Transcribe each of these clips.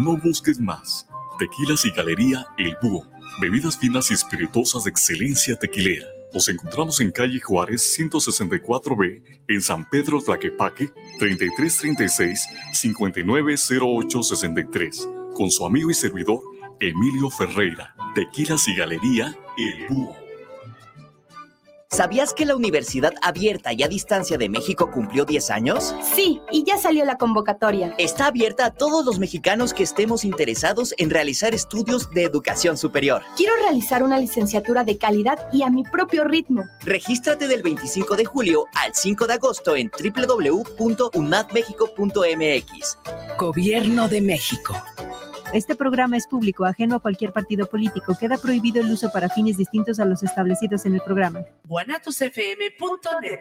No busques más. Tequilas y Galería El Búho. Bebidas finas y espirituosas de excelencia tequilera. Nos encontramos en calle Juárez 164B, en San Pedro Tlaquepaque, 3336-590863, con su amigo y servidor Emilio Ferreira. Tequilas y Galería El Búho. ¿Sabías que la Universidad Abierta y a Distancia de México cumplió 10 años? Sí, y ya salió la convocatoria. Está abierta a todos los mexicanos que estemos interesados en realizar estudios de educación superior. Quiero realizar una licenciatura de calidad y a mi propio ritmo. Regístrate del 25 de julio al 5 de agosto en www.unadmexico.mx. Gobierno de México. Este programa es público, ajeno a cualquier partido político. Queda prohibido el uso para fines distintos a los establecidos en el programa. guanatosfm.net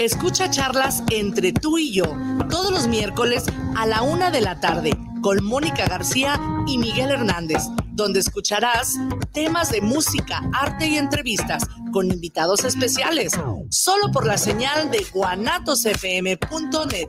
Escucha charlas entre tú y yo todos los miércoles a la una de la tarde con Mónica García y Miguel Hernández, donde escucharás temas de música, arte y entrevistas con invitados especiales, solo por la señal de guanatosfm.net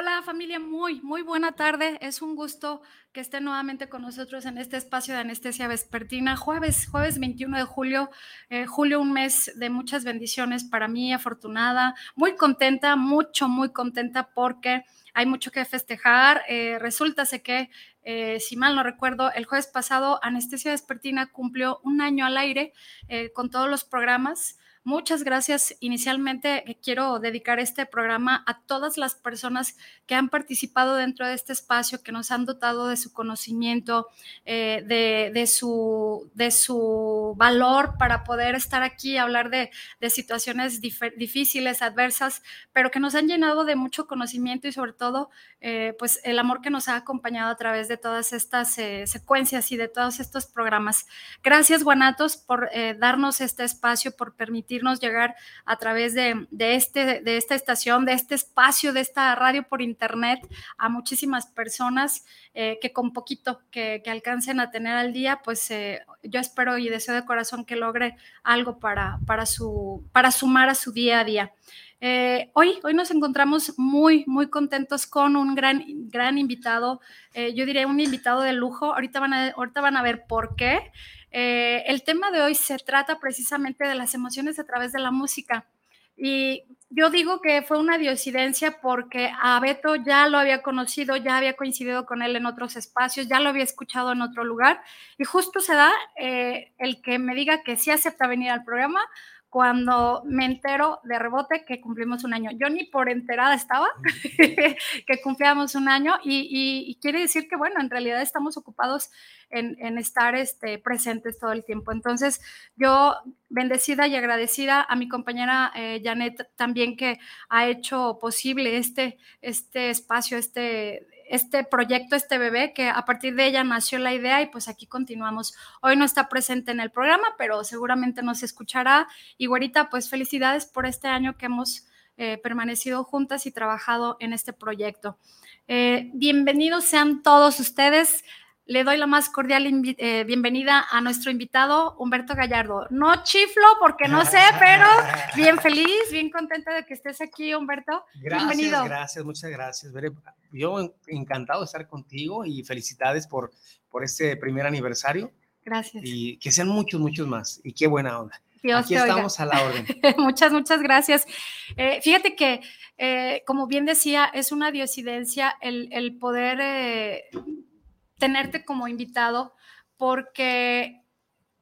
Hola familia, muy, muy buena tarde. Es un gusto que estén nuevamente con nosotros en este espacio de anestesia vespertina. Jueves, jueves 21 de julio, eh, julio un mes de muchas bendiciones para mí, afortunada, muy contenta, mucho, muy contenta porque hay mucho que festejar. Eh, resulta que, eh, si mal no recuerdo, el jueves pasado Anestesia Vespertina cumplió un año al aire eh, con todos los programas. Muchas gracias. Inicialmente eh, quiero dedicar este programa a todas las personas que han participado dentro de este espacio, que nos han dotado de su conocimiento, eh, de, su, de su valor para poder estar aquí y hablar de, situaciones difíciles, adversas, pero que nos han llenado de mucho conocimiento y sobre todo, eh, pues el amor que nos ha acompañado a través de todas estas secuencias y de todos estos programas. Gracias, Guanatos, por darnos este espacio, por permitir llegar a través de, este, de esta estación, de este espacio, de esta radio por internet a muchísimas personas eh, que con poquito que, alcancen a tener al día, pues eh, yo espero y deseo de corazón que logre algo para, para, su, para sumar a su día a día. Eh, hoy, hoy nos encontramos muy, muy contentos con un gran, gran invitado, yo diría un invitado de lujo. Ahorita van a, ahorita van a ver por qué. Eh, el tema de hoy se trata precisamente de las emociones a través de la música. Y yo digo que fue una diosidencia porque a Beto ya lo había conocido, ya había coincidido con él en otros espacios, ya lo había escuchado en otro lugar. Y justo se da eh, el que me diga que sí acepta venir al programa cuando me entero de rebote que cumplimos un año. Yo ni por enterada estaba que cumplíamos un año y, quiere decir que, bueno, en realidad estamos ocupados en, estar este, presentes todo el tiempo. Entonces, yo bendecida y agradecida a mi compañera eh, Janet también que ha hecho posible este, este espacio, este este proyecto, este bebé, que a partir de ella nació la idea y pues aquí continuamos. Hoy no está presente en el programa, pero seguramente nos escuchará. Y güerita, pues felicidades por este año que hemos eh, permanecido juntas y trabajado en este proyecto. Eh, bienvenidos sean todos ustedes le doy la más cordial eh, bienvenida a nuestro invitado Humberto Gallardo. No chiflo porque no sé, pero bien feliz, bien contenta de que estés aquí, Humberto. Gracias, Bienvenido. gracias, muchas gracias. Yo encantado de estar contigo y felicidades por, por este primer aniversario. Gracias. Y que sean muchos, muchos más. Y qué buena onda. Aquí estamos a la orden. muchas, muchas gracias. Eh, fíjate que, eh, como bien decía, es una diosidencia el, el poder tenerte como invitado porque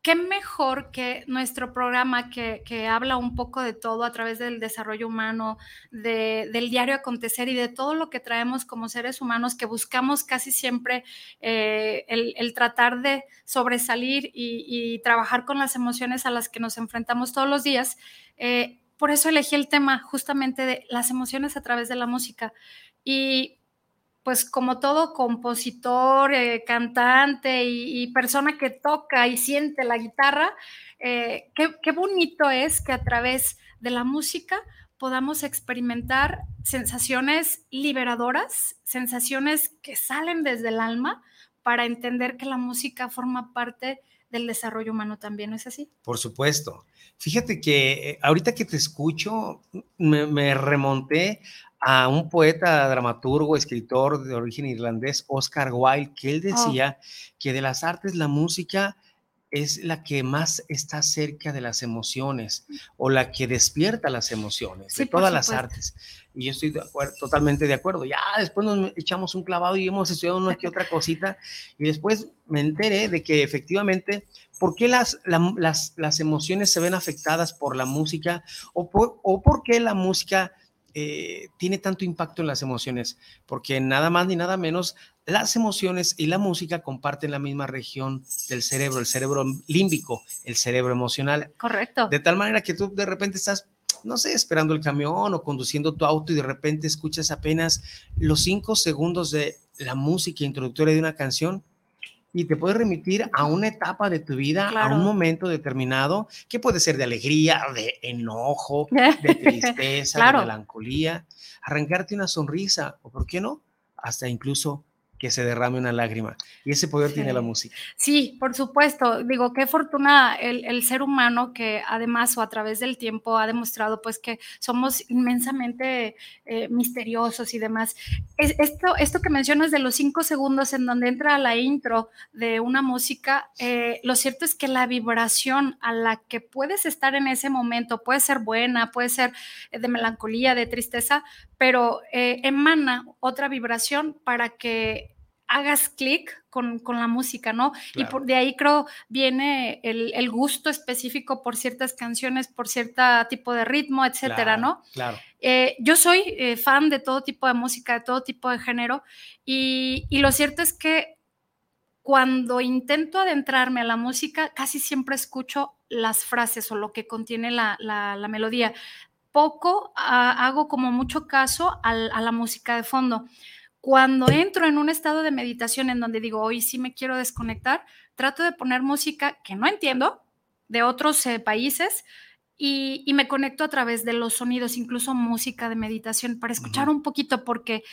qué mejor que nuestro programa que, habla un poco de todo a través del desarrollo humano, del diario acontecer y de todo lo que traemos como seres humanos que buscamos casi siempre eh, el, tratar de sobresalir y, trabajar con las emociones a las que nos enfrentamos todos los días. Eh, por eso elegí el tema justamente de las emociones a través de la música. Y pues como todo compositor, eh, cantante y, persona que toca y siente la guitarra, eh, qué, bonito es que a través de la música podamos experimentar sensaciones liberadoras, sensaciones que salen desde el alma para entender que la música forma parte del desarrollo humano también, ¿no es así? Por supuesto. Fíjate que eh, ahorita que te escucho, me remonté a un poeta, dramaturgo, escritor de origen irlandés, Oscar Wilde, que él oh. decía que de las artes la música es la que más está cerca de las emociones o la que despierta las emociones de todas las artes. Y yo estoy totalmente de acuerdo. Ya después nos echamos un clavado y hemos estudiado una que otra cosita y después me enteré de que efectivamente, ¿por qué las, las, las emociones se ven afectadas por la música o por, o por qué la música eh, tiene tanto impacto en las emociones, porque nada más ni nada menos, las emociones y la música comparten la misma región del cerebro, el cerebro límbico, el cerebro emocional. Correcto. De tal manera que tú de repente estás no sé, esperando el camión o conduciendo tu auto y de repente escuchas apenas los cinco segundos de la música introductoria de una canción y te puede remitir a una etapa de tu vida, a un momento determinado, que puede ser de alegría, de enojo, de tristeza, de melancolía, arrancarte una sonrisa, o por qué no, hasta incluso que se derrame una lágrima. Y ese poder tiene la música. Sí, por supuesto. Digo, qué fortuna el, ser humano que además o a través del tiempo ha demostrado pues que somos inmensamente eh, misteriosos y demás. esto, esto que mencionas de los cinco segundos en donde entra la intro de una música, eh, lo cierto es que la vibración a la que puedes estar en ese momento puede ser buena, puede ser de melancolía, de tristeza, pero eh, emana otra vibración para que hagas clic con, la música, ¿no? Y por, de ahí creo viene el, gusto específico por ciertas canciones, por cierto tipo de ritmo, etcétera, ¿no? Claro. Eh, yo soy eh, fan de todo tipo de música, de todo tipo de género, y, lo cierto es que cuando intento adentrarme a la música, casi siempre escucho las frases o lo que contiene la, la melodía poco hago como mucho caso a la música de fondo. Cuando entro en un estado de meditación en donde digo, hoy sí me quiero desconectar, trato de poner música que no entiendo de otros eh, países y, me conecto a través de los sonidos, incluso música de meditación, para escuchar un poquito, porque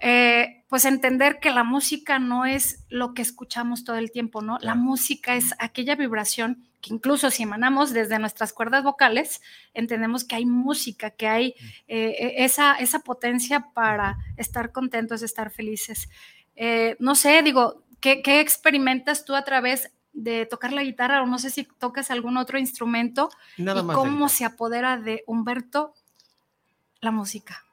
eh, pues entender que la música no es lo que escuchamos todo el tiempo, ¿no? La música es aquella vibración que incluso si emanamos desde nuestras cuerdas vocales, entendemos que hay música, que hay eh, e, esa, esa potencia para estar contentos, estar felices. Eh, no sé, digo, ¿qué, experimentas tú a través de tocar la guitarra o no sé si tocas algún otro instrumento Nada y cómo se apodera de Humberto la música?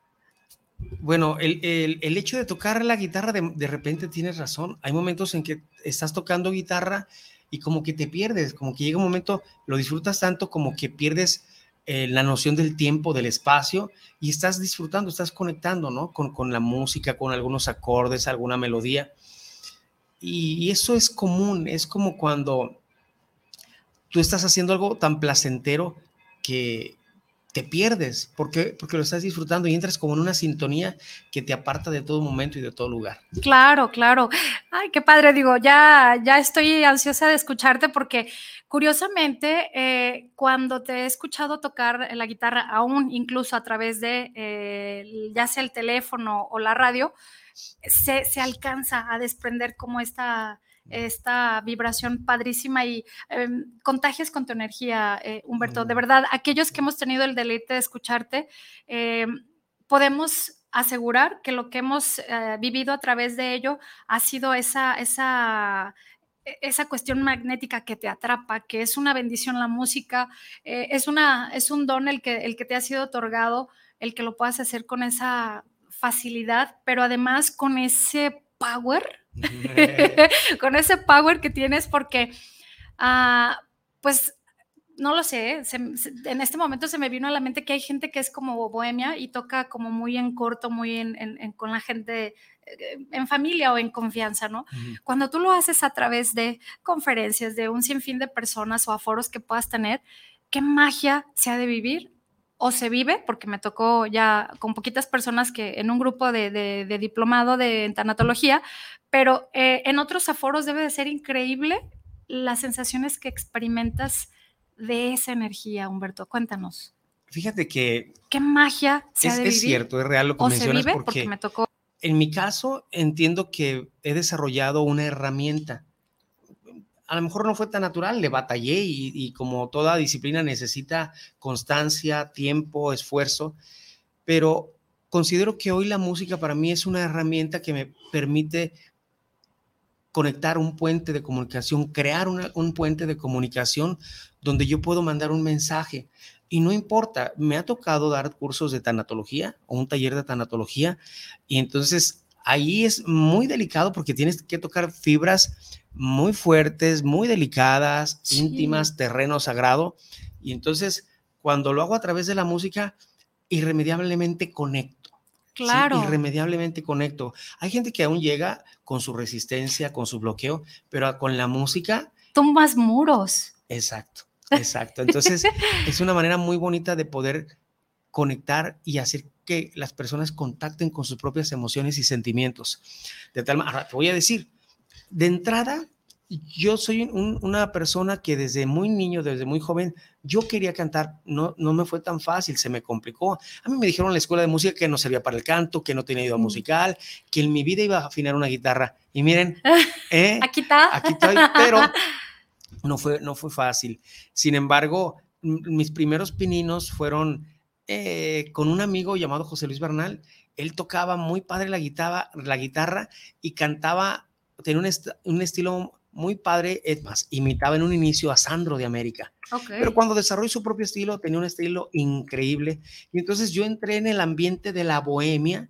Bueno, el, hecho de tocar la guitarra, de, de repente tienes razón. Hay momentos en que estás tocando guitarra y como que te pierdes, como que llega un momento, lo disfrutas tanto como que pierdes eh, la noción del tiempo, del espacio y estás disfrutando, estás conectando, ¿no? Con, con la música, con algunos acordes, alguna melodía. Y, eso es común, es como cuando tú estás haciendo algo tan placentero que, te pierdes porque, porque lo estás disfrutando y entras como en una sintonía que te aparta de todo momento y de todo lugar. Claro, claro. Ay, qué padre, digo, ya, ya estoy ansiosa de escucharte porque curiosamente eh, cuando te he escuchado tocar la guitarra, aún incluso a través de eh, ya sea el teléfono o la radio, se, se alcanza a desprender como esta esta vibración padrísima y em, contagias con tu energía, eh, Humberto. De verdad, aquellos que hemos tenido el deleite de escucharte, em, podemos asegurar que lo que hemos eh, vivido a través de ello ha sido esa, esa, e, esa cuestión magnética que te atrapa, que es una bendición la música, eh, es, una, es un don el que, el que te ha sido otorgado, el que lo puedas hacer con esa facilidad, pero además con ese power con ese power que tienes porque ah, pues no lo sé, en este momento se me vino a la mente que hay gente que es como bohemia y toca como muy en corto, muy en, con la gente eh, en familia o en confianza, ¿no? Cuando tú lo haces a través de conferencias, de un sinfín de personas o aforos que puedas tener, ¿qué magia se ha de vivir? O se vive, porque me tocó ya con poquitas personas que en un grupo de, diplomado de tanatología, pero eh, en otros aforos debe de ser increíble las sensaciones que experimentas de esa energía, Humberto? Cuéntanos. Fíjate que... ¿Qué magia se es, ha de es cierto, es real lo que o mencionas se vive porque, porque me tocó. En mi caso, entiendo que he desarrollado una herramienta. A lo mejor no fue tan natural, le batallé y, y como toda disciplina necesita constancia, tiempo, esfuerzo, pero considero que hoy la música para mí es una herramienta que me permite conectar un puente de comunicación, crear un puente de comunicación donde yo puedo mandar un mensaje. Y no importa, me ha tocado dar cursos de tanatología o un taller de tanatología y entonces ahí es muy delicado porque tienes que tocar fibras muy fuertes, muy delicadas, íntimas, terreno sagrado. Y entonces cuando lo hago a través de la música, irremediablemente conecto Claro. irremediablemente conecto. Hay gente que aún llega con su resistencia, con su bloqueo, pero con la música. Tumbas muros. Exacto, exacto. Entonces, es una manera muy bonita de poder conectar y hacer que las personas contacten con sus propias emociones y sentimientos. De tal manera, te voy a decir, de entrada, yo soy una persona que desde muy niño, desde muy joven, yo quería cantar, no, no me fue tan fácil, se me complicó. A mí me dijeron en la escuela de música que no servía para el canto, que no tenía mm. musical, que en mi vida iba a afinar una guitarra. Y miren, ¿eh? aquí está. Aquí estoy, pero no fue, no fue fácil. Sin embargo, mis primeros pininos fueron eh, con un amigo llamado José Luis Bernal. Él tocaba muy padre la guitarra, la guitarra y cantaba, tenía un, un estilo muy padre, es más, imitaba en un inicio a Sandro de América. Pero cuando desarrolló su propio estilo, tenía un estilo increíble. Y entonces yo entré en el ambiente de la bohemia,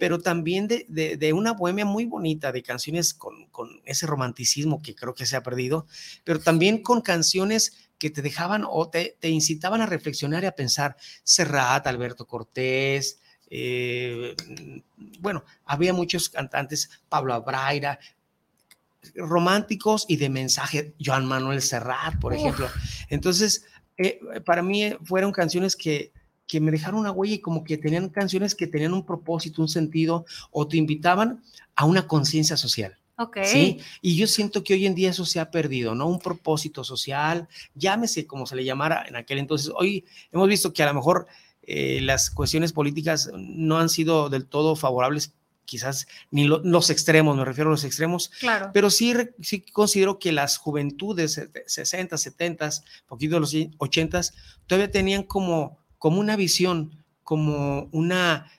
pero también de, de, una bohemia muy bonita, de canciones con, con, ese romanticismo que creo que se ha perdido, pero también con canciones que te dejaban o te, te incitaban a reflexionar y a pensar. Serrat, Alberto Cortés, eh, bueno, había muchos cantantes, Pablo Abraira, románticos y de mensaje, Joan Manuel Serrat, por ejemplo. Entonces, eh, para mí eh, fueron canciones que, que me dejaron una huella y como que tenían canciones que tenían un propósito, un sentido, o te invitaban a una conciencia social. Ok. Sí, y yo siento que hoy en día eso se ha perdido, ¿no? Un propósito social, llámese como se le llamara en aquel entonces. Hoy hemos visto que a lo mejor eh, las cuestiones políticas no han sido del todo favorables quizás ni los extremos, me refiero a los extremos, claro. pero sí, sí considero que las juventudes, 60, 70, poquito de los 80, todavía tenían como, como una visión, como una,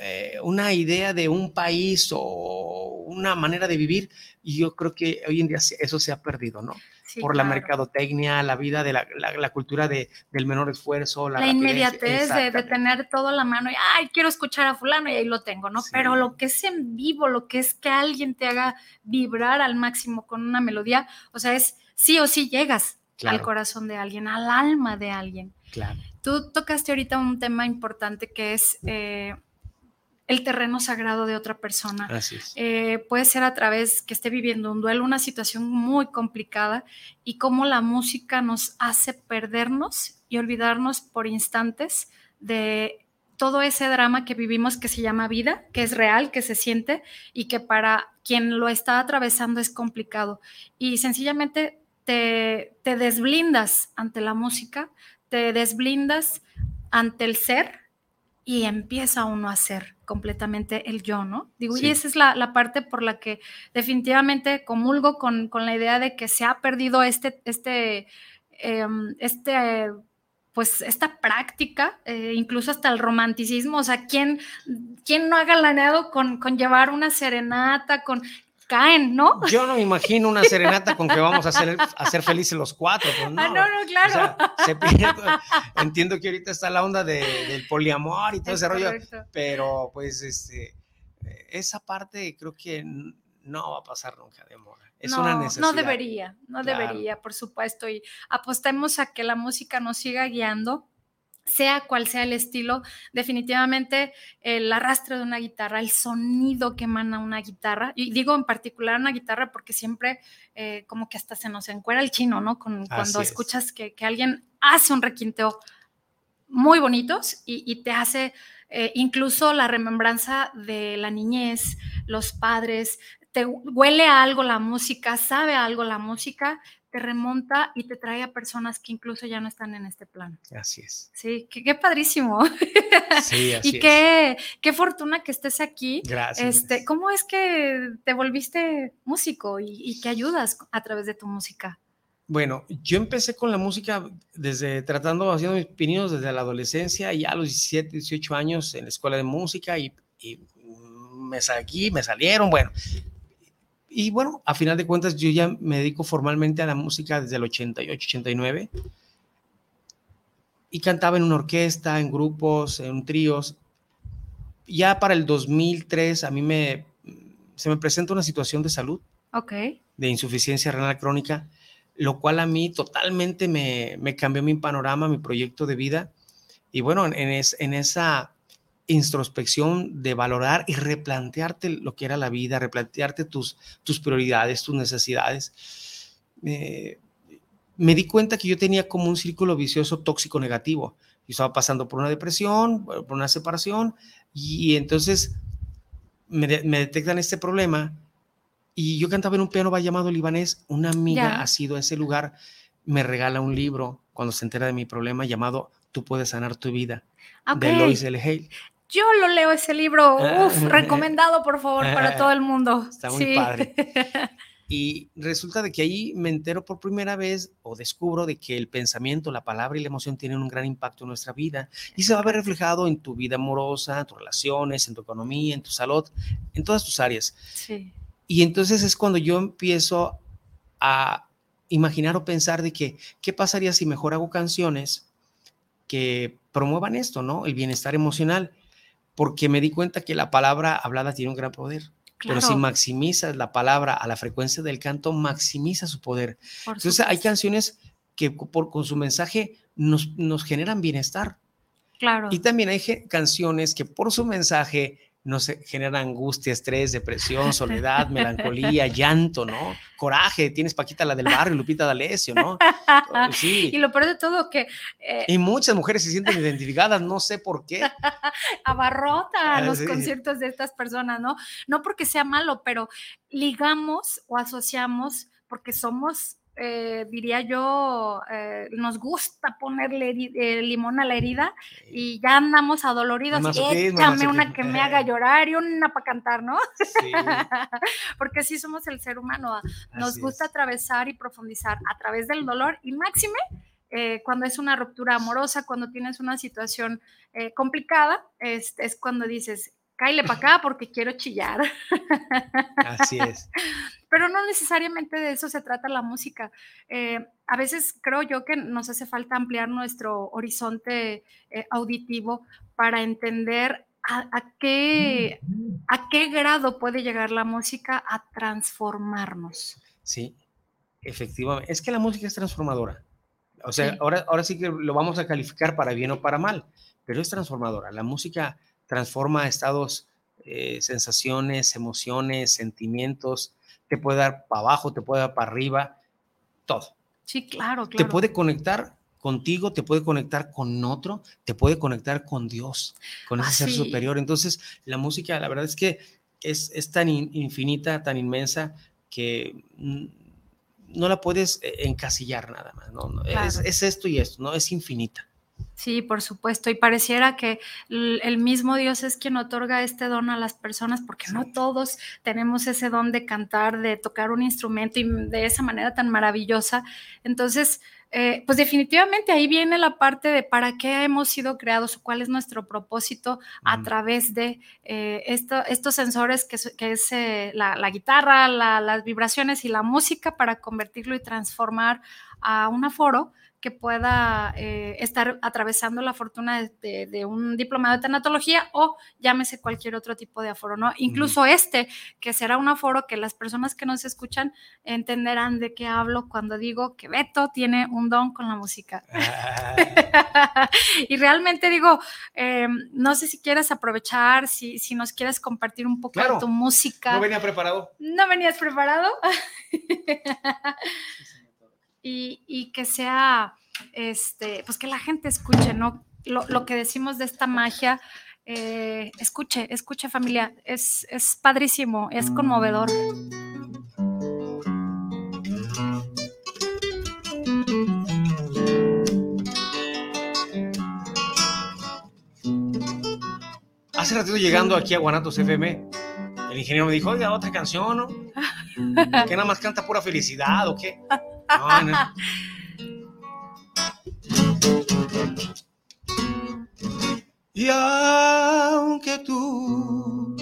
eh, una idea de un país o una manera de vivir, y yo creo que hoy en día eso se ha perdido, ¿no? Por la mercadotecnia, la vida de la, la, cultura de, del menor esfuerzo, la, inmediatez de, de, tener todo a la mano y, ay, quiero escuchar a fulano y ahí lo tengo, ¿no? Pero lo que es en vivo, lo que es que alguien te haga vibrar al máximo con una melodía, o sea, es sí o sí llegas al corazón de alguien, al alma de alguien. Claro. Tú tocaste ahorita un tema importante que es... Eh, el terreno sagrado de otra persona. Así es. Eh, puede ser a través que esté viviendo un duelo, una situación muy complicada y cómo la música nos hace perdernos y olvidarnos por instantes de todo ese drama que vivimos que se llama vida, que es real, que se siente y que para quien lo está atravesando es complicado. Y sencillamente te, te desblindas ante la música, te desblindas ante el ser y empieza uno a ser completamente el yo, ¿no? Digo, y esa es la, parte por la que definitivamente comulgo con, la idea de que se ha perdido este, este, em, este pues esta práctica, eh, incluso hasta el romanticismo, o sea, ¿quién, quién no ha galaneado con, con llevar una serenata, con caen, ¿no? Yo no me imagino una serenata con que vamos a hacer, a felices los cuatro. Pues no. Ah, no, no, claro. entiendo que ahorita está la onda del poliamor y todo ese rollo, pero pues este, esa parte creo que no va a pasar nunca de moda. Es no, una necesidad. No debería, no Claro. debería, por supuesto. Y apostemos a que la música nos siga guiando, sea cual sea el estilo. Definitivamente el arrastre de una guitarra, el sonido que emana una guitarra, y digo en particular una guitarra porque siempre eh, como que hasta se nos encuera el chino, ¿no? Con- cuando es. escuchas que, que alguien hace un requinteo muy bonitos y, y te hace eh, incluso la remembranza de la niñez, los padres, te huele a algo la música, sabe a algo la música, te remonta y te trae a personas que incluso ya no están en este plano. Así es. Sí, qué, padrísimo. Sí, así y es. qué, qué fortuna que estés aquí. Gracias. Este, ¿Cómo es que te volviste músico y, y que ayudas a través de tu música? Bueno, yo empecé con la música desde tratando, haciendo mis pininos desde la adolescencia y a los 17, 18 años en la escuela de música y, y me salí, me salieron, bueno. Y bueno, a final de cuentas yo ya me dedico formalmente a la música desde el 88, 89 y cantaba en una orquesta, en grupos, en tríos. Ya para el 2003 a mí me, se me presenta una situación de salud Ok. de insuficiencia renal crónica, lo cual a mí totalmente me, me cambió mi panorama, mi proyecto de vida. Y bueno, en, en es- en esa introspección de valorar y replantearte lo que era la vida, replantearte tus, tus prioridades, tus necesidades, eh, me di cuenta que yo tenía como un círculo vicioso tóxico negativo. Yo estaba pasando por una depresión, por una separación, y entonces me, de- me detectan este problema y yo cantaba en un piano llamado Libanés. Una amiga ha sido a ese lugar, me regala un libro cuando se entera de mi problema llamado Tú puedes sanar tu vida, de Lois L. Hale. Yo lo leo ese libro. Ah, Uf, recomendado, por favor, para todo el mundo. Está muy Sí. padre. Y resulta de que ahí me entero por primera vez o descubro de que el pensamiento, la palabra y la emoción tienen un gran impacto en nuestra vida y se va a ver reflejado en tu vida amorosa, en tus relaciones, en tu economía, en tu salud, en todas tus áreas. Sí. Y entonces es cuando yo empiezo a imaginar o pensar de que, ¿qué pasaría si mejor hago canciones que promuevan esto, ¿no? El bienestar emocional, porque me di cuenta que la palabra hablada tiene un gran poder. Pero si maximizas la palabra a la frecuencia del canto, maximiza su poder. por Entonces hay canciones que por, con su mensaje nos, nos generan bienestar. Claro. Y también hay canciones que por su mensaje nos generan angustia, estrés, depresión, soledad, melancolía, llanto, ¿no? Coraje. Tienes Paquita la del barrio, Lupita D'Alessio, ¿no? Sí. Y lo peor de todo, que eh, Y muchas mujeres se sienten identificadas, no sé por qué. abarrota Ah, los sí. conciertos de estas personas, ¿no? No porque sea malo, pero ligamos o asociamos porque somos, eh, diría yo, eh, nos gusta ponerle eh, limón a la herida y ya andamos adoloridos. Masoquismo, Échame una que me haga llorar y una para cantar, ¿no? Sí, porque así somos el ser humano. ah, Nos así gusta es. atravesar y profundizar a través del dolor y máxime eh, cuando es una ruptura amorosa, cuando tienes una situación eh, complicada, es, es cuando dices, cáile para acá porque quiero chillar. Así es. Pero no necesariamente de eso se trata la música. Eh, a veces creo yo que nos hace falta ampliar nuestro horizonte eh, auditivo para entender a, a qué, a qué grado puede llegar la música a transformarnos. Sí, efectivamente. Es que la música es transformadora. O sea, Sí. ahora, ahora sí que lo vamos a calificar para bien o para mal, pero es transformadora. La música transforma estados, eh, sensaciones, emociones, sentimientos. Te puede dar para abajo, te puede dar para arriba, todo. Sí, claro, Te puede conectar contigo, te puede conectar con otro, te puede conectar con Dios, con ese Ah, ser sí. superior. Entonces, la música, la verdad es que es, es tan in- infinita, tan inmensa, que no la puedes eh, encasillar nada más. ¿no? Es, es esto y esto, ¿no? Es infinita. Sí, por supuesto. Y pareciera que el mismo Dios es quien otorga este don a las personas, porque no todos tenemos ese don de cantar, de tocar un instrumento y de esa manera tan maravillosa. Entonces, eh, pues definitivamente ahí viene la parte de para qué hemos sido creados o cuál es nuestro propósito a través de eh, estos sensores que, es eh, la, guitarra, las vibraciones y la música para convertirlo y transformar a un aforo que pueda eh, estar atravesando la fortuna de, un diplomado de tanatología o llámese cualquier otro tipo de aforo, ¿no? Incluso este, que será un aforo que las personas que nos escuchan entenderán de qué hablo cuando digo que Beto tiene un don con la música. Ah. y realmente digo, em, no sé si quieres aprovechar, si, si nos quieres compartir un poco de tu música. No venía preparado. No venías preparado. Y, que sea, este, pues que la gente escuche, ¿no? Lo, que decimos de esta magia, eh, escuche, escuche familia, es, es padrísimo, es conmovedor. Hace ratito llegando aquí a Guanatos FM, el ingeniero me dijo, oiga, otra canción, ¿no? Que nada más canta pura felicidad o qué. Y aunque tú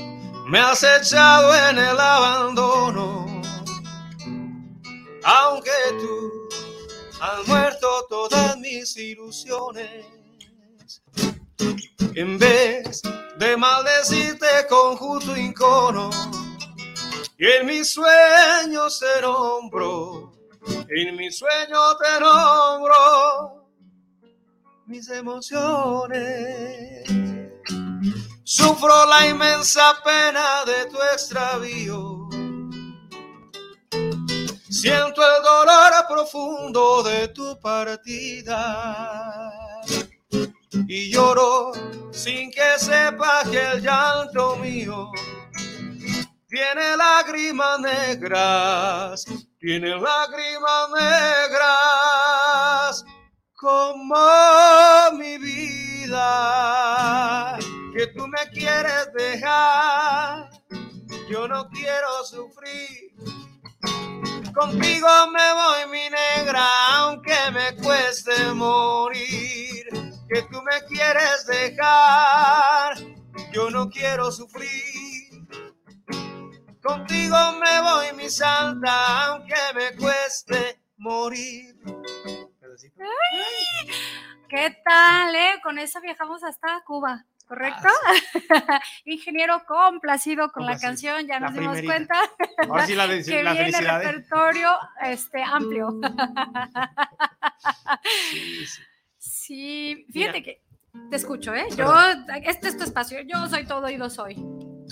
me has echado en el abandono, aunque tú has muerto todas mis ilusiones, en vez de maldecirte con justo incono, y en mis sueños se nombró en mi sueño te nombro mis emociones. Sufro la inmensa pena de tu extravío. Siento el dolor profundo de tu partida. Y lloro sin que sepa que el llanto mío tiene lágrimas negras tiene lágrimas negras como mi vida, que tú me quieres dejar, yo no quiero sufrir. Contigo me voy mi negra, aunque me cueste morir, que tú me quieres dejar, yo no quiero sufrir. Contigo me voy, mi santa, aunque me cueste morir. ¿Qué tal, eh? Con eso viajamos hasta Cuba. ¿correcto? Ah, Ingeniero complacido con la canción, ya nos dimos cuenta Ahora sí la, de, que la viene felicidad. ¿eh? repertorio este, amplio. Sí, sí. fíjate que te escucho, ¿eh? Yo, este es tu espacio, yo soy todo y lo soy.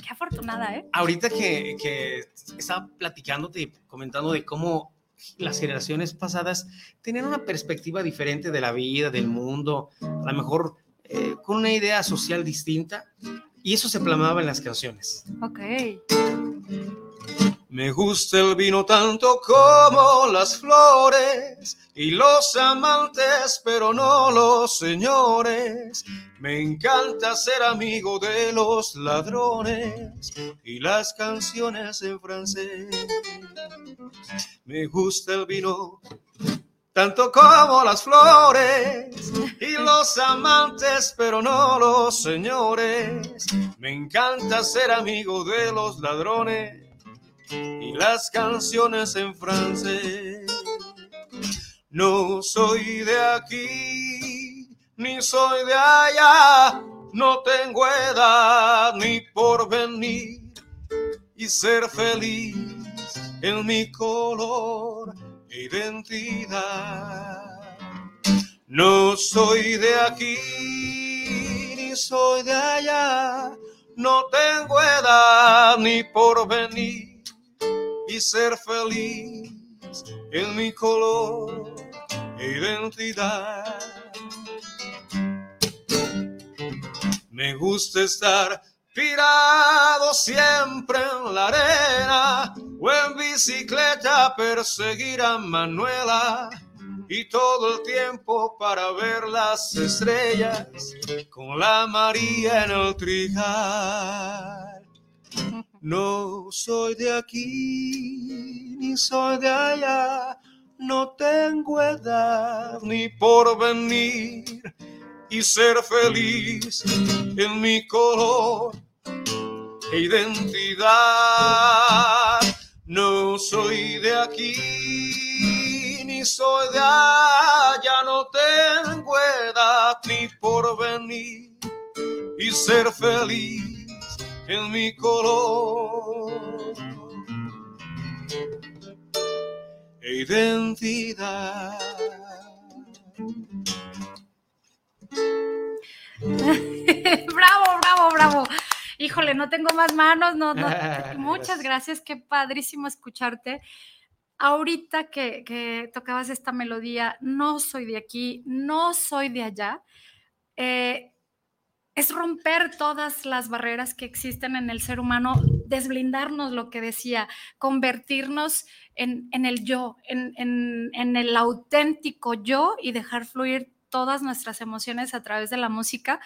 Qué afortunada, ¿eh? Ahorita que, que estaba platicándote, comentando de cómo las generaciones pasadas tenían una perspectiva diferente de la vida, del mundo, a lo mejor eh, con una idea social distinta, y eso se plasmaba en las canciones. Ok. Me gusta el vino tanto como las flores y los amantes, pero no los señores. Me encanta ser amigo de los ladrones y las canciones en francés. Me gusta el vino tanto como las flores y los amantes, pero no los señores. Me encanta ser amigo de los ladrones y las canciones en francés. No soy de aquí, ni soy de allá, no tengo edad ni por venir y ser feliz en mi color e identidad. No soy de aquí, ni soy de allá, no tengo edad ni por venir y ser feliz en mi color e identidad. Me gusta estar tirado siempre en la arena o en bicicleta perseguir a Manuela y todo el tiempo para ver las estrellas con la María en el trigal. No soy de aquí, ni soy de allá, no tengo edad ni por venir y ser feliz en mi color e identidad. No soy de aquí ni soy de allá, no tengo edad ni por venir y ser feliz en mi color e identidad. bravo, bravo, bravo. Híjole, no tengo más manos, no, no. Muchas gracias, qué padrísimo escucharte. Ahorita que, que, tocabas esta melodía, no soy de aquí, no soy de allá. Eh, es romper todas las barreras que existen en el ser humano, desblindarnos lo que decía, convertirnos en, el yo, en, en, el auténtico yo y dejar fluir todas nuestras emociones a través de la música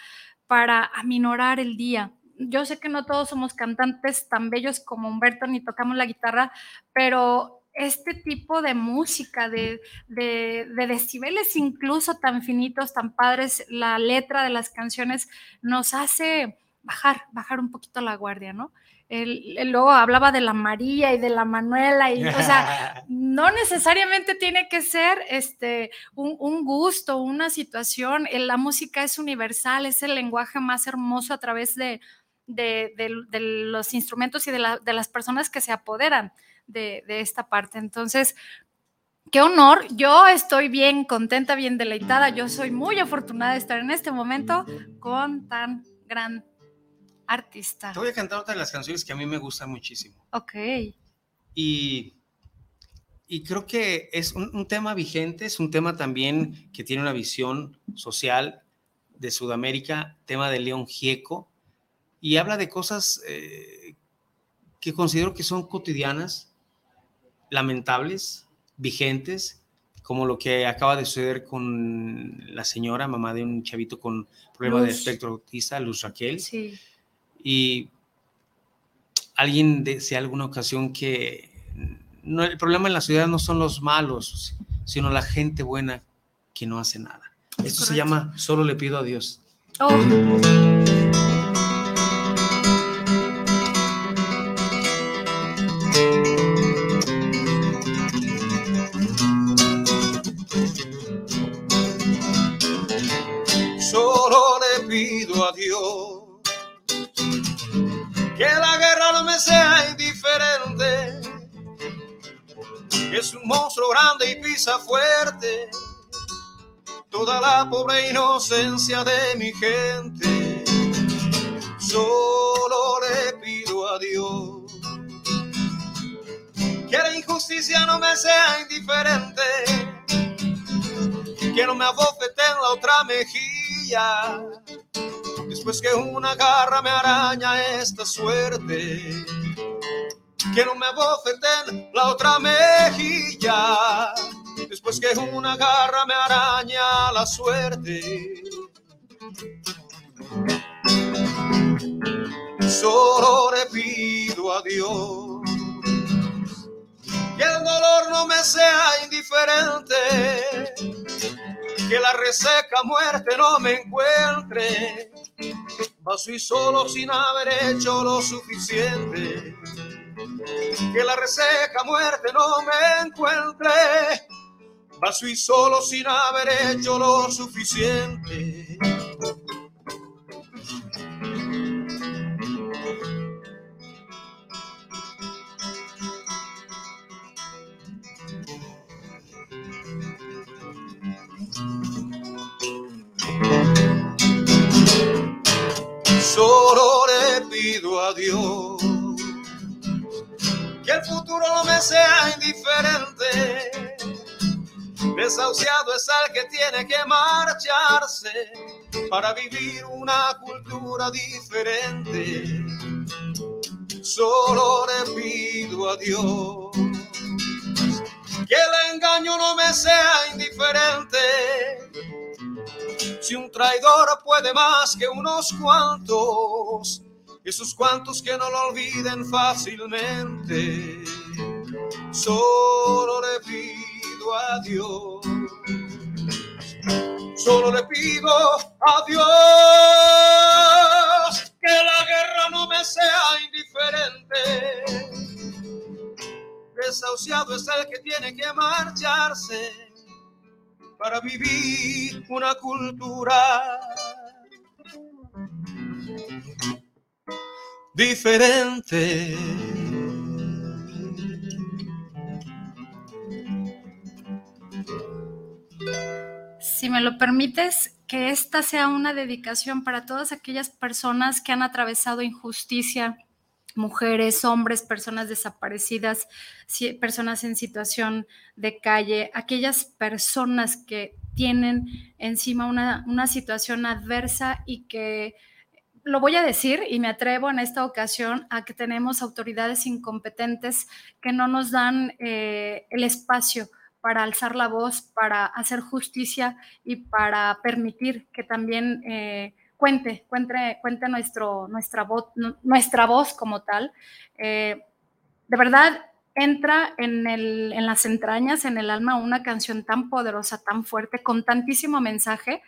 para aminorar el día. Yo sé que no todos somos cantantes tan bellos como Humberto ni tocamos la guitarra, pero este tipo de música, de, decibeles incluso tan finitos, tan padres, la letra de las canciones nos hace bajar, bajar un poquito la guardia, ¿no? Él, luego hablaba de la María y de la Manuela, y, o sea, no necesariamente tiene que ser este, un, gusto, una situación, la música es universal, es el lenguaje más hermoso a través de, los instrumentos y de, de las personas que se apoderan de, esta parte. Entonces, qué honor. Yo estoy bien contenta, bien deleitada. Yo soy muy afortunada de estar en este momento con tan gran artista. Te voy a cantar otra de las canciones que a mí me gusta muchísimo. Ok. Y, y creo que es un, tema vigente, es un tema también que tiene una visión social de Sudamérica, tema de León Gieco, y habla de cosas eh, que considero que son cotidianas, lamentables, vigentes, como lo que acaba de suceder con la señora, mamá de un chavito con problema de espectro autista, Luz Raquel. Sí. Y alguien decía alguna ocasión que no, el problema en la ciudad no son los malos, sino la gente buena que no hace nada. Esto se llama Solo le pido a Dios. Oh. Fuerte. Toda la pobre inocencia de mi gente. Solo le pido a Dios que la injusticia no me sea indiferente, que no me abofete en la otra mejilla. Después que una garra me araña esta suerte, que no me abofeten la otra mejilla, después que una garra me araña la suerte. Solo le pido a Dios que el dolor no me sea indiferente, que la reseca muerte no me encuentre Paso y solo sin haber hecho lo suficiente. Que la reseca muerte no me encuentre. Paso y solo sin haber hecho lo suficiente. solo le pido a Dios que el futuro no me sea indiferente. Desahuciado es el que tiene que marcharse para vivir una cultura diferente. Solo le pido a Dios que el engaño no me sea indiferente si un traidor puede más que unos cuantos, esos cuantos que no lo olviden fácilmente, solo le pido adiós. Solo le pido a Dios que la guerra no me sea indiferente. Desahuciado es el que tiene que marcharse para vivir una cultura diferente. Si me lo permites, que esta sea una dedicación para todas aquellas personas que han atravesado injusticia, mujeres, hombres, personas desaparecidas, personas en situación de calle, aquellas personas que tienen encima una, una situación adversa y que lo voy a decir y me atrevo en esta ocasión a que tenemos autoridades incompetentes que no nos dan eh, el espacio para alzar la voz, para hacer justicia y para permitir que también eh, cuente, cuente, cuente nuestro, nuestra, voz, nuestra voz como tal. Eh, de verdad, entra en, el, en, las entrañas, en el alma, una canción tan poderosa, tan fuerte, con tantísimo mensaje.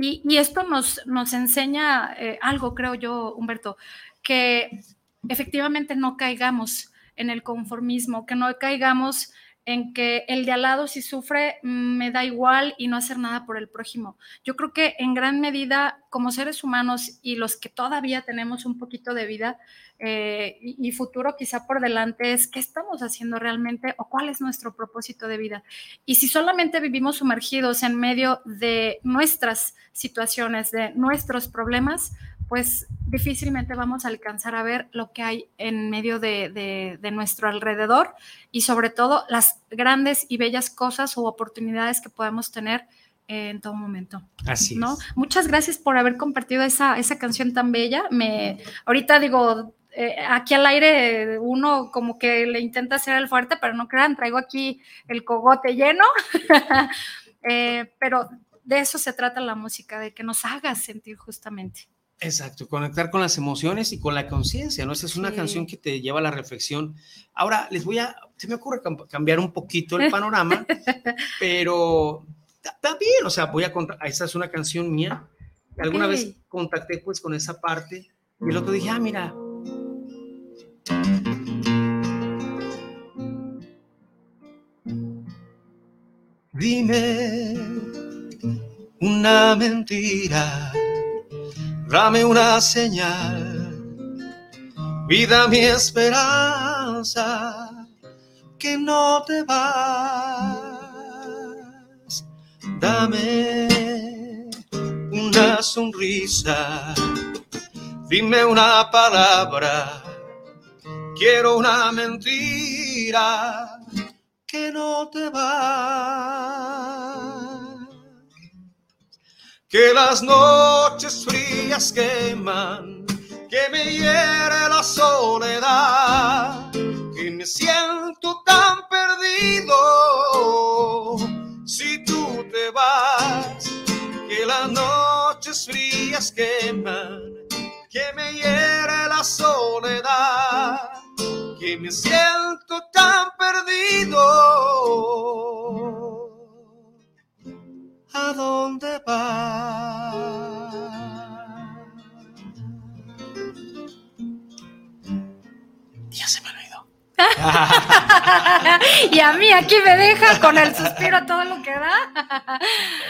Y, esto nos, nos enseña eh, algo, creo yo, Humberto, que efectivamente no caigamos en el conformismo, que no caigamos en que el de al lado si sufre me da igual y no hacer nada por el prójimo. Yo creo que en gran medida como seres humanos y los que todavía tenemos un poquito de vida eh, y, futuro quizá por delante es qué estamos haciendo realmente o cuál es nuestro propósito de vida. Y si solamente vivimos sumergidos en medio de nuestras situaciones, de nuestros problemas, pues difícilmente vamos a alcanzar a ver lo que hay en medio de, nuestro alrededor y sobre todo las grandes y bellas cosas u oportunidades que podemos tener en todo momento. Así ¿no? Muchas gracias por haber compartido esa, esa canción tan bella. Me, ahorita digo, eh, aquí al aire uno como que le intenta hacer el fuerte, pero no crean, traigo aquí el cogote lleno. Eh, pero de eso se trata la música, de que nos haga sentir justamente. Exacto, conectar con las emociones y con la conciencia, ¿no? Esa es una canción que te lleva a la reflexión. Ahora, les voy a, se me ocurre cambiar un poquito el panorama, pero también, o sea, voy a contar, esa es una canción mía. Alguna vez contacté pues con esa parte y el otro dije, ah, mira. Dime una mentira dame una señal, vida mi esperanza, que no te vas, dame una sonrisa, dime una palabra, quiero una mentira, que no te vas que las noches frías queman, que me hiere la soledad, que me siento tan perdido. Si tú te vas, que las noches frías queman, que me hiere la soledad, que me siento tan perdido ¿A dónde va? Ya se me olvidó. y a mí aquí me deja con el suspiro todo lo que da.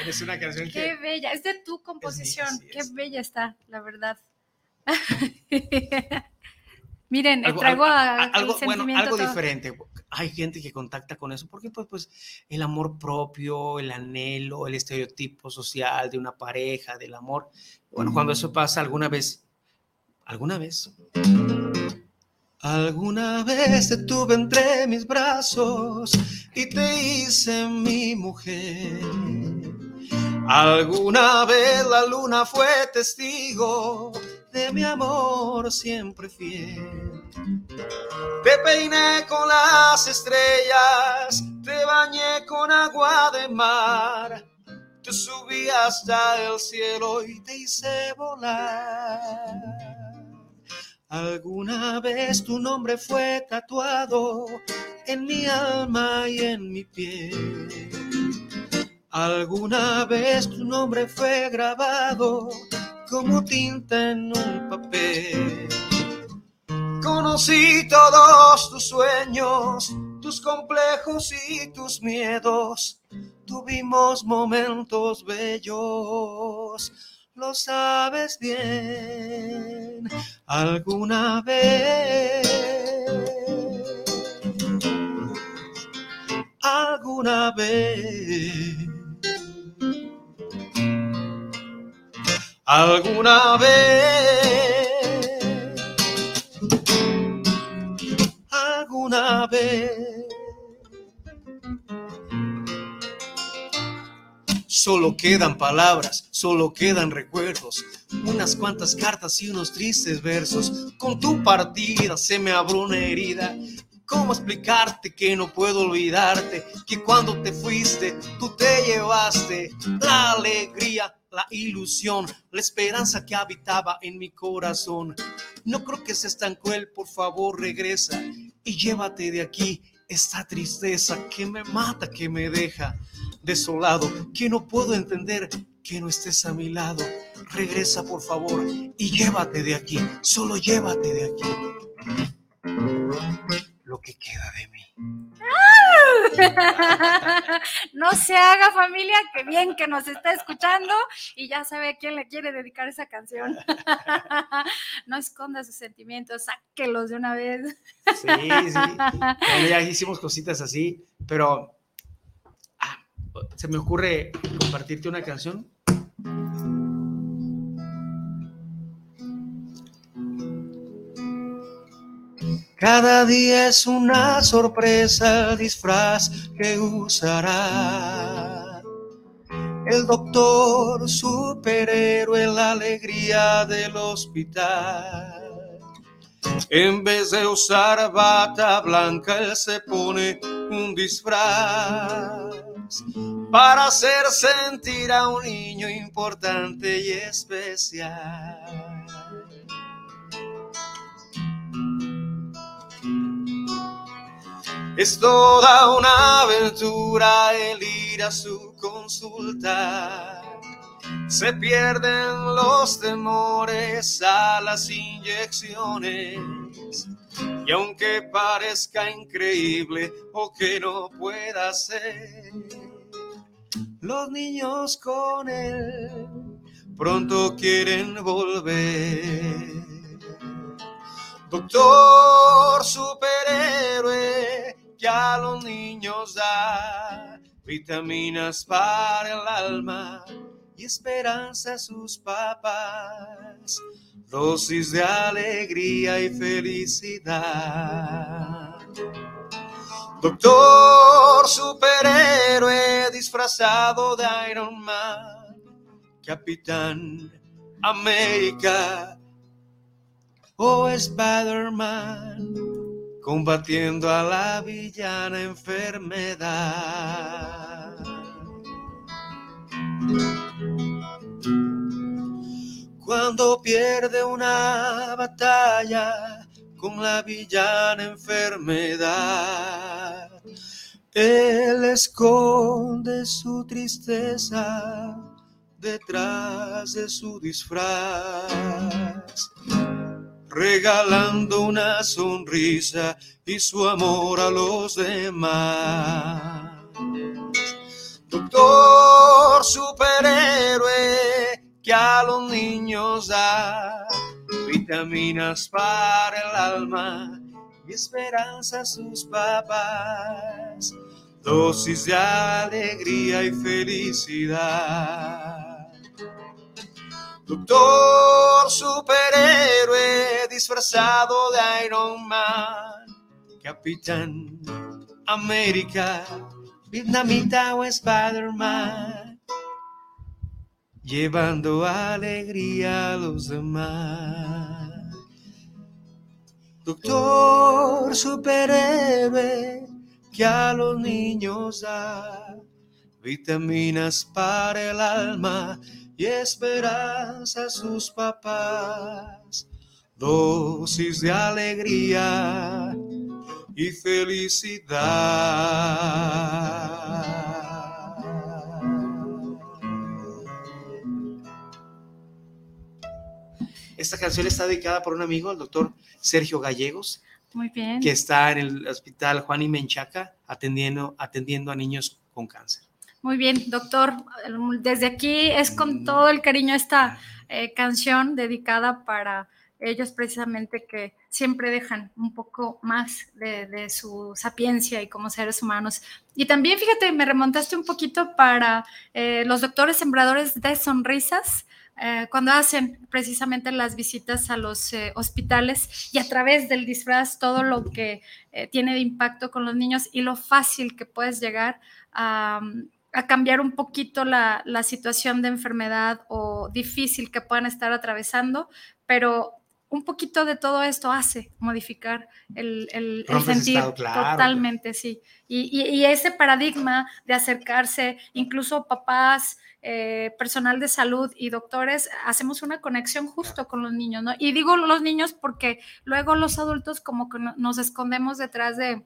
es una canción Qué bella, es de tu composición, qué bella está, la verdad. Miren, traigo algo, bueno, algo diferente hay gente que contacta con eso, porque pues, pues el amor propio, el anhelo, el estereotipo social de una pareja, del amor. Bueno, cuando eso pasa alguna vez, alguna vez. Alguna vez te tuve entre mis brazos y te hice mi mujer. Alguna vez la luna fue testigo de mi amor siempre fiel. Te peiné con las estrellas, te bañé con agua de mar, te subí hasta el cielo y te hice volar. Alguna vez tu nombre fue tatuado en mi alma y en mi piel. Alguna vez tu nombre fue grabado como tinta en un papel. Conocí todos tus sueños, tus complejos y tus miedos. Tuvimos momentos bellos, lo sabes bien. Alguna vez, alguna vez. alguna vez, Solo quedan palabras, solo quedan recuerdos, unas cuantas cartas y unos tristes versos. Con tu partida se me abrió una herida ¿Cómo explicarte que no puedo olvidarte? Que cuando te fuiste, tú te llevaste la alegría, la ilusión, la esperanza que habitaba en mi corazón. No creo que seas tan cruel, por favor regresa y llévate de aquí esta tristeza que me mata, que me deja desolado, que no puedo entender que no estés a mi lado. Regresa, por favor, y llévate de aquí, solo llévate de aquí lo que queda de mí. No se haga familia, que bien que nos está escuchando y ya sabe a quién le quiere dedicar esa canción. No esconda sus sentimientos, sáquelos de una vez. Sí, sí. ya hicimos cositas así, pero se me ocurre compartirte una canción Cada día es una sorpresa disfraz que usará. El doctor superhéroe, la alegría del hospital. En vez de usar bata blanca, él se pone un disfraz para hacer sentir a un niño importante y especial. Es toda una aventura el ir a su consulta. Se pierden los temores a las inyecciones. Y aunque parezca increíble o que no pueda ser, los niños con él pronto quieren volver. Doctor superhéroe, que a los niños da vitaminas para el alma y esperanza a sus papás, dosis de alegría y felicidad. Doctor superhéroe disfrazado de Iron Man, Capitán América o Spider-Man combatiendo a la villana enfermedad. Cuando pierde una batalla con la villana enfermedad, él esconde su tristeza detrás de su disfraz regalando una sonrisa y su amor a los demás. Doctor superhéroe que a los niños da vitaminas para el alma y esperanza a sus papás, dosis de alegría y felicidad. Doctor superhéroe disfrazado de Iron Man, Capitán América, Vietnamita o Spider-Man, llevando alegría a los demás. Doctor superhéroe que a los niños da vitaminas para el alma y esperanza a sus papás, dosis de alegría y felicidad. Esta canción está dedicada por un amigo, el doctor Sergio Gallegos, Muy bien. que está en el hospital Juan y Menchaca atendiendo, atendiendo a niños con cáncer. Muy bien, doctor. Desde aquí es con todo el cariño esta eh, canción dedicada para ellos precisamente que siempre dejan un poco más de, de, su sapiencia y como seres humanos. Y también, fíjate, me remontaste un poquito para eh, los doctores sembradores de sonrisas. Eh, cuando hacen precisamente las visitas a los eh, hospitales y a través del disfraz todo lo que eh, tiene de impacto con los niños y lo fácil que puedes llegar a, cambiar un poquito la, la, situación de enfermedad o difícil que puedan estar atravesando, pero un poquito de todo esto hace modificar el, el, el sentir claro, totalmente, sí. Y, y, y, ese paradigma de acercarse, incluso papás, eh, personal de salud y doctores, hacemos una conexión justo con los niños, ¿no? Y digo los niños porque luego los adultos como que nos escondemos detrás de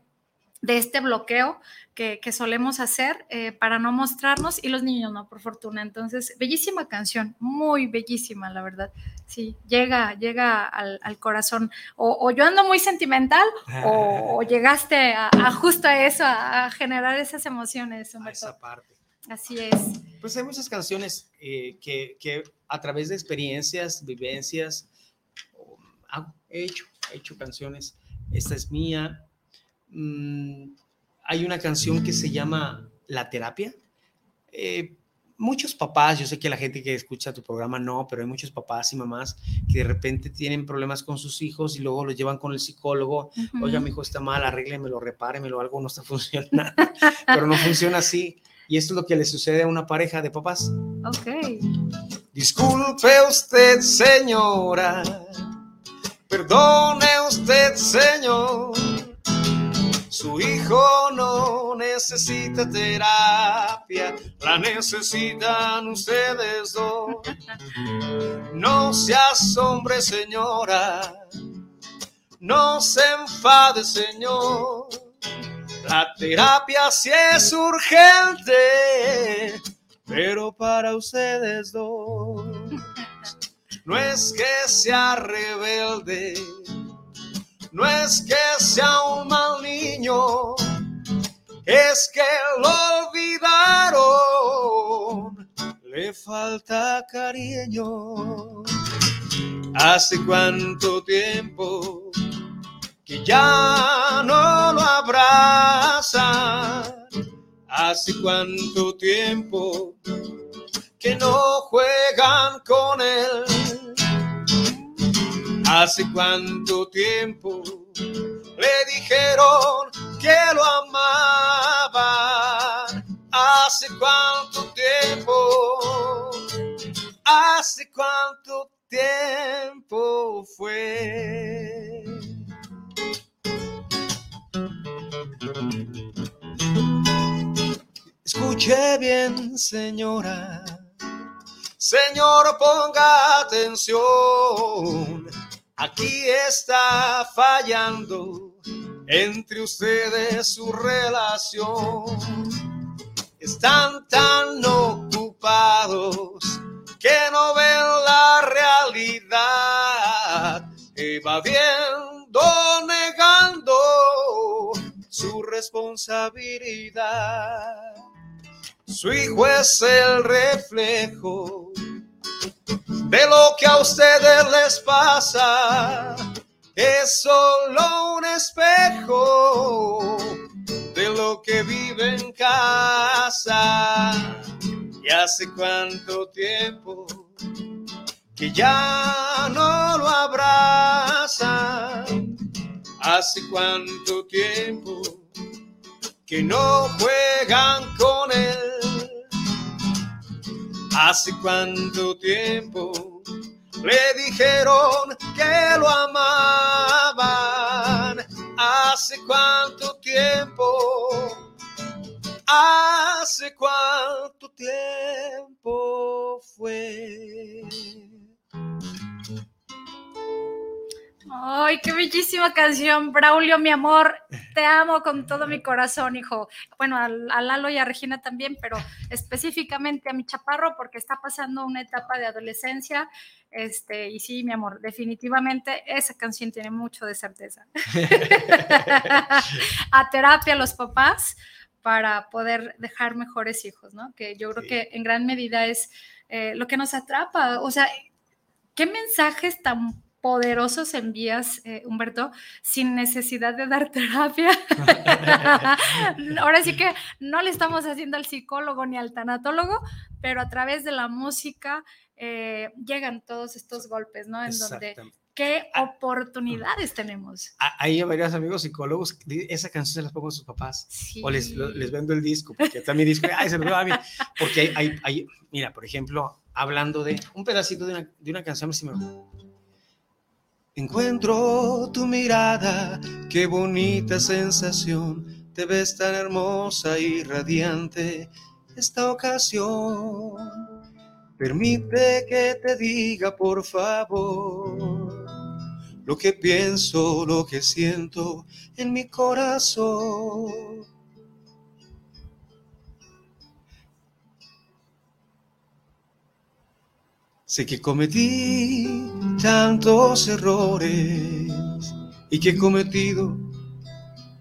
de este bloqueo que, que solemos hacer eh, para no mostrarnos y los niños no, por fortuna. Entonces, bellísima canción, muy bellísima, la verdad. Sí, llega, llega al, al corazón. O, o, yo ando muy sentimental o, o llegaste a, a, justo a eso, a, a generar esas emociones. A esa parte. Así es. Pues hay muchas canciones eh, que, que, a través de experiencias, vivencias, he hecho, he hecho canciones. Esta es mía, mmm, hay una canción que se llama La terapia. Eh, muchos papás, yo sé que la gente que escucha tu programa no, pero hay muchos papás y mamás que de repente tienen problemas con sus hijos y luego los llevan con el psicólogo. Uh -huh. Oiga, mi hijo está mal, arréglemelo, repáremelo, algo no está funcionando. pero no funciona así. Y esto es lo que le sucede a una pareja de papás. Ok. Disculpe usted, señora. Perdone usted, señor su hijo no necesita terapia, la necesitan ustedes dos. No se asombre, señora, no se enfade, señor. La terapia sí es urgente, pero para ustedes dos. No es que sea rebelde no es que sea un mal es que lo olvidaron, le falta cariño. Hace cuánto tiempo que ya no lo abrazan, hace cuánto tiempo que no juegan con él. Hace cuánto tiempo le dijeron que lo amaban. Hace cuánto tiempo, hace cuánto tiempo fue. Escuche bien, señora. Señor, ponga atención Aquí está fallando entre ustedes su relación. Están tan ocupados que no ven la realidad, evadiendo, negando su responsabilidad. Su hijo es el reflejo de lo que a ustedes les pasa. Es solo un espejo de lo que vive en casa. Y hace cuánto tiempo que ya no lo abrazan. Hace cuánto tiempo que no juegan con él. Hace cuánto tiempo le dijeron que lo amaban. Hace cuánto tiempo, hace cuánto tiempo fue. Ay, qué bellísima canción, Braulio, mi amor. Te amo con todo mi corazón, hijo. Bueno, a, Lalo y a Regina también, pero específicamente a mi chaparro porque está pasando una etapa de adolescencia. Este, y sí, mi amor, definitivamente esa canción tiene mucho de certeza. a terapia los papás para poder dejar mejores hijos, ¿no? Que yo creo que en gran medida es eh, lo que nos atrapa. O sea, ¿qué mensajes tan poderosos envías, eh, Humberto, sin necesidad de dar terapia. Ahora sí que no le estamos haciendo al psicólogo ni al tanatólogo, pero a través de la música eh, llegan todos estos golpes, ¿no? En donde qué ah, oportunidades tenemos. Hay varios amigos psicólogos, esa canción se las pongo a sus papás o les, les vendo el disco, porque también disco, ay, se lo a mí, porque hay, hay, mira, por ejemplo, hablando de un pedacito de una, de una canción, si me Encuentro tu mirada, qué bonita sensación, te ves tan hermosa y radiante esta ocasión. Permite que te diga, por favor, lo que pienso, lo que siento en mi corazón. Sé que cometí tantos errores y que he cometido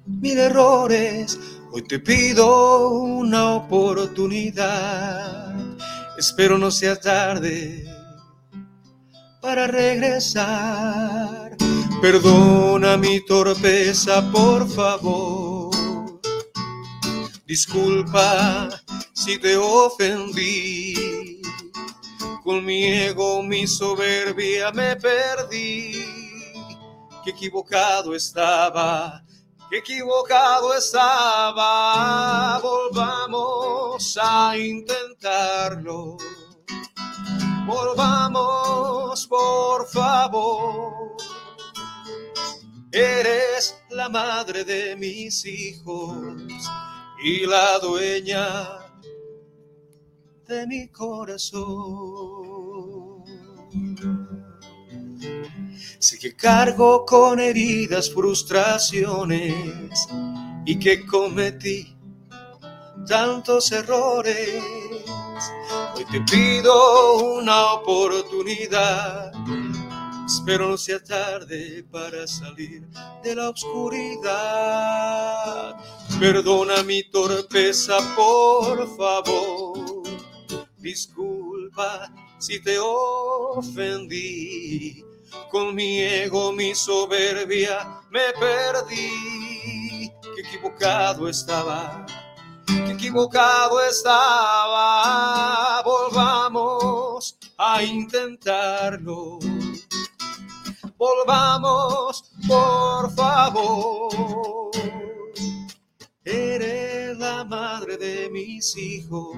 mil errores. Hoy te pido una oportunidad. Espero no sea tarde para regresar. Perdona mi torpeza, por favor. Disculpa si te ofendí con mi ego, mi soberbia me perdí. Qué equivocado estaba, qué equivocado estaba. Volvamos a intentarlo. Volvamos, por favor. Eres la madre de mis hijos y la dueña de mi corazón. Sé que cargo con heridas, frustraciones y que cometí tantos errores. Hoy te pido una oportunidad. Espero no sea tarde para salir de la oscuridad. Perdona mi torpeza, por favor Disculpa si te ofendí. Con mi ego, mi soberbia, me perdí. Qué equivocado estaba, qué equivocado estaba. Volvamos a intentarlo. Volvamos, por favor. Eres la madre de mis hijos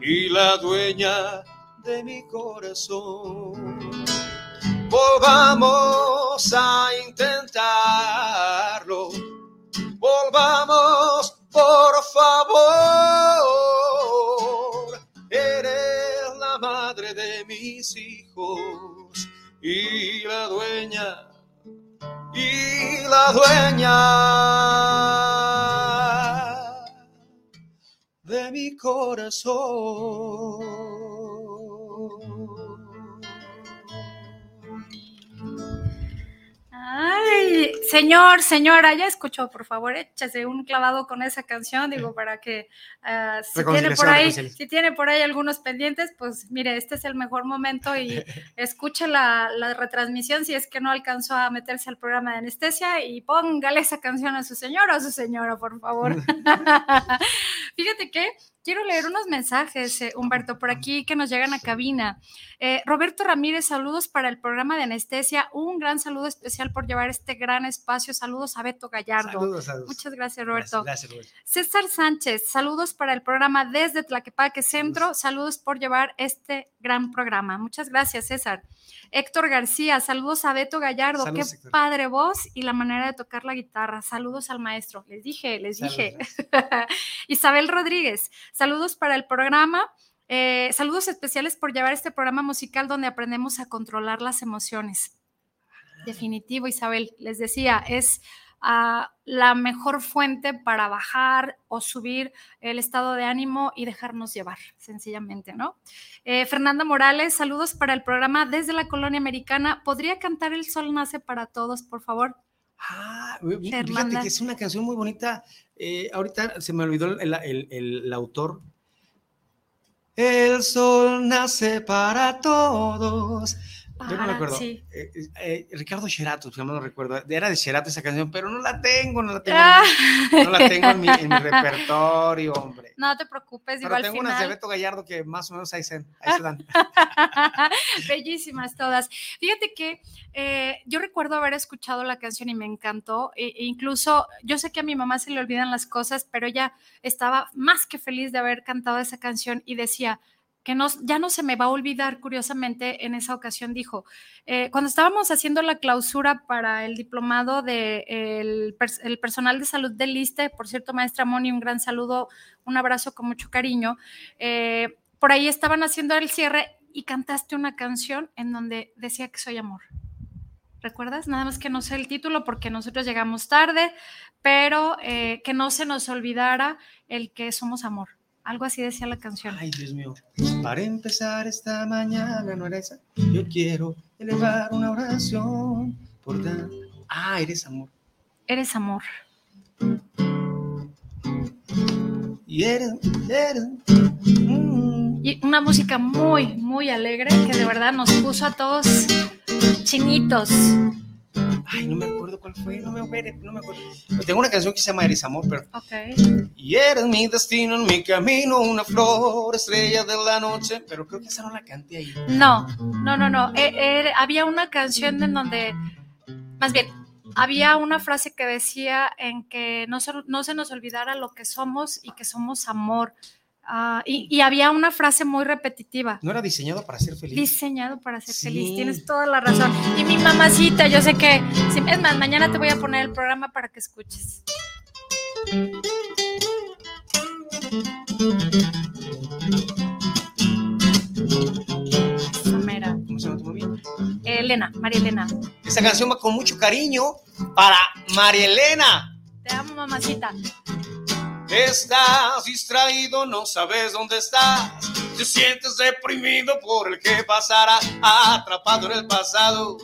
y la dueña de mi corazón. Volvamos a intentarlo. Volvamos, por favor. Eres la madre de mis hijos y la dueña, y la dueña de mi corazón. Ay, señor, señora, ya escuchó, por favor, échase un clavado con esa canción, digo, para que ah, si, tiene por ahí, si tiene por ahí algunos pendientes, pues mire, este es el mejor momento y escuche la, la, retransmisión si es que no alcanzó a meterse al programa de anestesia y póngale esa canción a su señor o a su señora, por favor. Fíjate que Quiero leer unos mensajes, eh, Humberto, por aquí que nos llegan a cabina. Eh, Roberto Ramírez, saludos para el programa de anestesia. Un gran saludo especial por llevar este gran espacio. Saludos a Beto Gallardo. Saludos, saludos. Muchas gracias, Roberto. Gracias, Roberto. César Sánchez, saludos para el programa desde Tlaquepaque Centro. Saludos por llevar este gran programa. Muchas gracias, César. Héctor García, saludos a Beto Gallardo, qué padre voz y la manera de tocar la guitarra. Saludos al maestro, les dije, les dije. Isabel Rodríguez, saludos para el programa. Eh, saludos especiales por llevar este programa musical donde aprendemos a controlar las emociones. Definitivo, Isabel. Les decía, es uh, la mejor fuente para bajar o subir el estado de ánimo y dejarnos llevar, sencillamente, ¿no? Eh, Fernanda Morales, saludos para el programa desde la colonia americana. ¿Podría cantar El Sol Nace para Todos, por favor? Ah, fíjate que es una canción muy bonita. Eh, ahorita se me olvidó el, el, el, autor. El sol nace para todos. Yo no me acuerdo. Eh, eh, Ricardo Sherato, si no recuerdo. Era de Sherato esa canción, pero no la tengo, no la tengo, ah. no la tengo en, mi, en, mi, repertorio, hombre. No te preocupes, pero tengo unas de Beto Gallardo que más o menos ahí se, ahí se dan. Bellísimas todas. Fíjate que eh, yo recuerdo haber escuchado la canción y me encantó. E, e incluso yo sé que a mi mamá se le olvidan las cosas, pero ella estaba más que feliz de haber cantado esa canción y decía, que no, ya no se me va a olvidar, curiosamente, en esa ocasión dijo, eh, cuando estábamos haciendo la clausura para el diplomado del de el, personal de salud del ISTE, por cierto, maestra Moni, un gran saludo, un abrazo con mucho cariño, eh, por ahí estaban haciendo el cierre y cantaste una canción en donde decía que soy amor. ¿Recuerdas? Nada más que no sé el título porque nosotros llegamos tarde, pero eh, que no se nos olvidara el que somos amor. Algo así decía la canción. Ay, Dios mío. Para empezar esta mañana, ¿no era esa? Yo quiero elevar una oración por dar. Ah, eres amor. Eres amor. Y eres, eres. Mm. Y una música muy, muy alegre que de verdad nos puso a todos chinitos. Ay, no me acuerdo cuál fue, no me, no me acuerdo. tengo una canción que se llama Eres Amor, pero. Ok. Y eres mi destino en mi camino, una flor, estrella de la noche, pero creo que esa no la canté ahí. No, no, no, no. Eh, eh, había una canción en donde, más bien, había una frase que decía en que no no se nos olvidara lo que somos y que somos amor. Ah, y, había una frase muy repetitiva. ¿No era diseñado para ser feliz? Diseñado para ser feliz, tienes toda la razón. Y mi mamacita, yo sé que, es más, mañana te voy a poner el programa para que escuches. ¿Cómo se llama tu mami? Elena, María Elena. Esa canción va con mucho cariño para María Elena. Te amo, mamacita. Estás distraído, no sabes dónde estás. Te sientes deprimido por el que pasará, atrapado en el pasado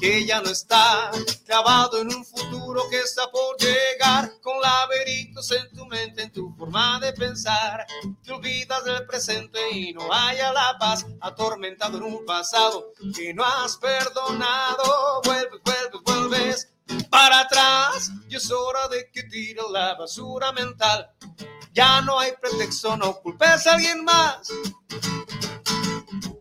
que ya no está, clavado en un futuro que está por llegar, con laberintos en tu mente, en tu forma de pensar. Te olvidas del presente y no haya la paz, atormentado en un pasado que no has perdonado. Vuelves, vuelves, vuelves para atrás y es hora de que tire la basura mental. Ya no hay pretexto, no culpes a alguien más.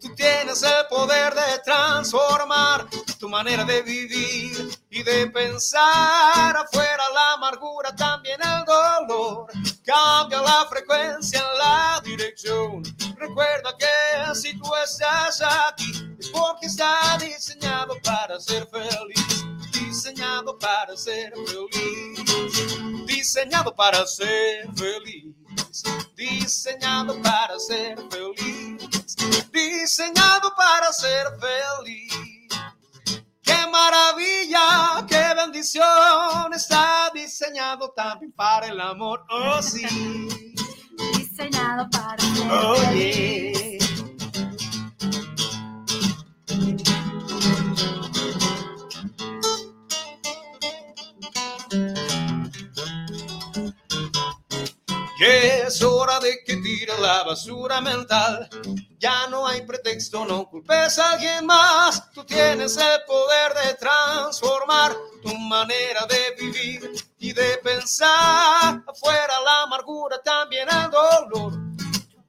Tú tienes el poder de transformar tu manera de vivir y de pensar. Afuera la amargura, también el dolor. Cambia la frecuencia en la dirección. Recuerda que si tú estás aquí es porque está diseñado para ser feliz diseñado para ser feliz, diseñado para ser feliz, diseñado para ser feliz, diseñado para ser feliz. Qué maravilla, qué bendición, está diseñado también para el amor, oh sí. Diseñado para ser oh, feliz. Es hora de que tire la basura mental. Ya no hay pretexto, no culpes a alguien más. Tú tienes el poder de transformar tu manera de vivir y de pensar. Afuera la amargura, también el dolor.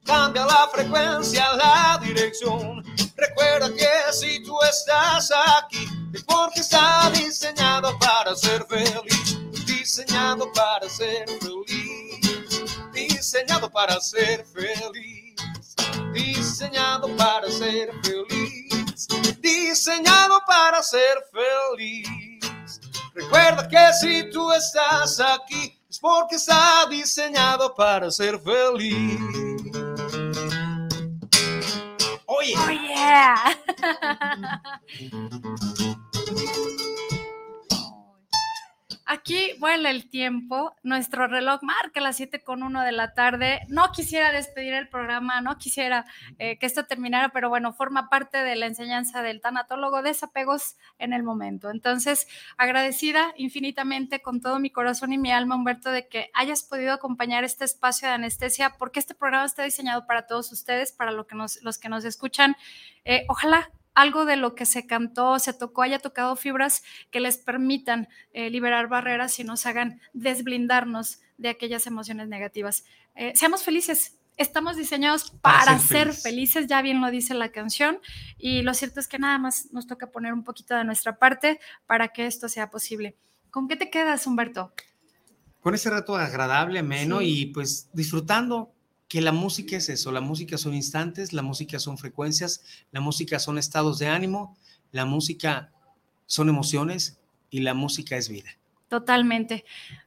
Cambia la frecuencia, la dirección. Recuerda que si tú estás aquí es porque está diseñado para ser feliz. Diseñado para ser feliz diseñado para ser feliz, diseñado para ser feliz, diseñado para ser feliz. Recuerda que si tú estás aquí es porque está diseñado para ser feliz. Oye. Oh, yeah. aquí vuela el tiempo, nuestro reloj marca las 7 con 1 de la tarde. No quisiera despedir el programa, no quisiera eh, que esto terminara, pero bueno, forma parte de la enseñanza del tanatólogo, desapegos en el momento. Entonces, agradecida infinitamente con todo mi corazón y mi alma, Humberto, de que hayas podido acompañar este espacio de anestesia, porque este programa está diseñado para todos ustedes, para lo que nos, los que nos escuchan. Eh, ojalá algo de lo que se cantó, se tocó, haya tocado fibras que les permitan eh, liberar barreras y nos hagan desblindarnos de aquellas emociones negativas. Eh, seamos felices. Estamos diseñados para, ser, felices, ya bien lo dice la canción, y lo cierto es que nada más nos toca poner un poquito de nuestra parte para que esto sea posible. ¿Con qué te quedas, Humberto? Con ese rato agradable, ameno y pues disfrutando que la música es eso, la música son instantes, la música son frecuencias, la música son estados de ánimo, la música son emociones y la música es vida. Totalmente.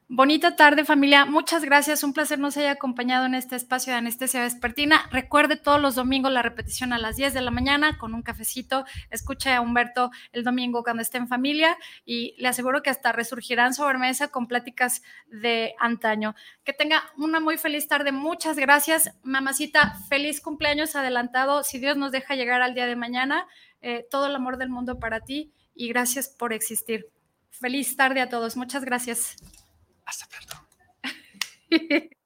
Bonita tarde familia, muchas gracias, un placer nos haya acompañado en este espacio de anestesia vespertina. Recuerde todos los domingos la repetición a las 10 de la mañana con un cafecito. Escuche a Humberto el domingo cuando esté en familia y le aseguro que hasta resurgirán sobre mesa con pláticas de antaño. Que tenga una muy feliz tarde, muchas gracias. Mamacita, feliz cumpleaños adelantado. Si Dios nos deja llegar al día de mañana, eh, todo el amor del mundo para ti y gracias por existir. Feliz tarde a todos, muchas gracias. Hasta pronto.